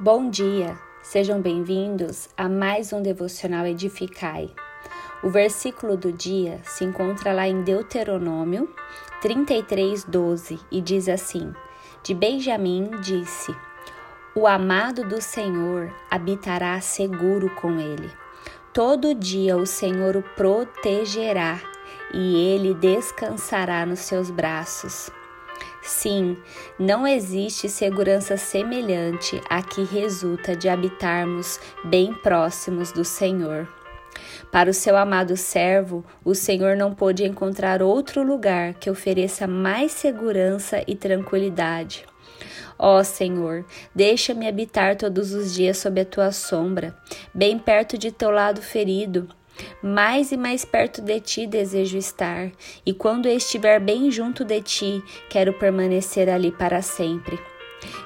Bom dia, sejam bem-vindos a mais um Devocional Edificai. O versículo do dia se encontra lá em Deuteronômio 33, 12 e diz assim: De Benjamim disse: O amado do Senhor habitará seguro com ele. Todo dia o Senhor o protegerá e ele descansará nos seus braços. Sim, não existe segurança semelhante à que resulta de habitarmos bem próximos do Senhor. Para o seu amado servo, o Senhor não pôde encontrar outro lugar que ofereça mais segurança e tranquilidade. Ó Senhor, deixa-me habitar todos os dias sob a tua sombra, bem perto de teu lado ferido, mais e mais perto de ti desejo estar, e quando estiver bem junto de ti, quero permanecer ali para sempre.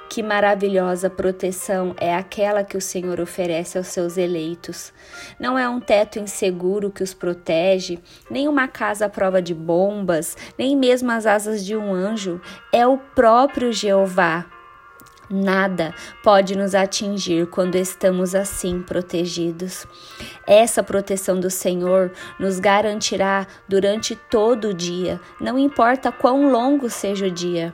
Que maravilhosa proteção é aquela que o Senhor oferece aos seus eleitos. Não é um teto inseguro que os protege, nem uma casa à prova de bombas, nem mesmo as asas de um anjo. É o próprio Jeová Nada pode nos atingir quando estamos assim protegidos. Essa proteção do Senhor nos garantirá durante todo o dia, não importa quão longo seja o dia.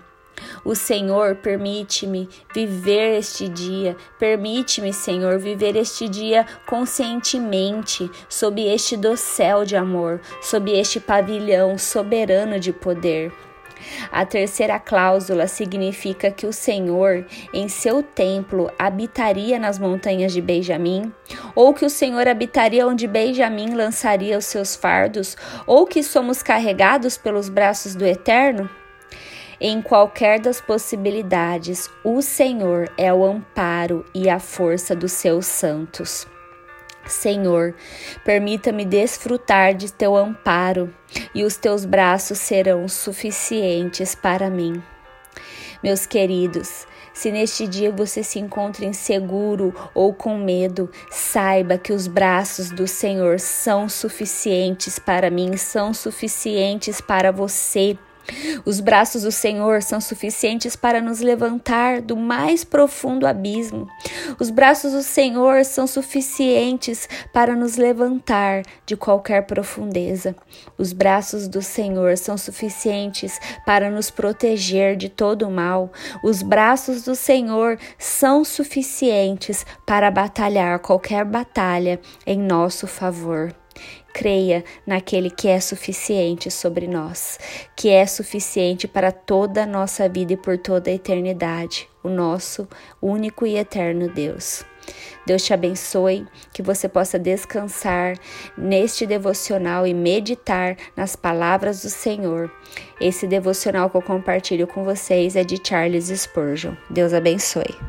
O Senhor permite-me viver este dia, permite-me, Senhor, viver este dia conscientemente, sob este dossel de amor, sob este pavilhão soberano de poder. A terceira cláusula significa que o Senhor, em seu templo, habitaria nas montanhas de Benjamim, ou que o Senhor habitaria onde Benjamim lançaria os seus fardos, ou que somos carregados pelos braços do Eterno? Em qualquer das possibilidades, o Senhor é o amparo e a força dos seus santos. Senhor, permita-me desfrutar de teu amparo e os teus braços serão suficientes para mim. Meus queridos, se neste dia você se encontra inseguro ou com medo, saiba que os braços do Senhor são suficientes para mim, são suficientes para você. Os braços do Senhor são suficientes para nos levantar do mais profundo abismo. Os braços do Senhor são suficientes para nos levantar de qualquer profundeza. Os braços do Senhor são suficientes para nos proteger de todo o mal. Os braços do Senhor são suficientes para batalhar qualquer batalha em nosso favor. Creia naquele que é suficiente sobre nós, que é suficiente para toda a nossa vida e por toda a eternidade, o nosso único e eterno Deus. Deus te abençoe, que você possa descansar neste devocional e meditar nas palavras do Senhor. Esse devocional que eu compartilho com vocês é de Charles Spurgeon. Deus abençoe.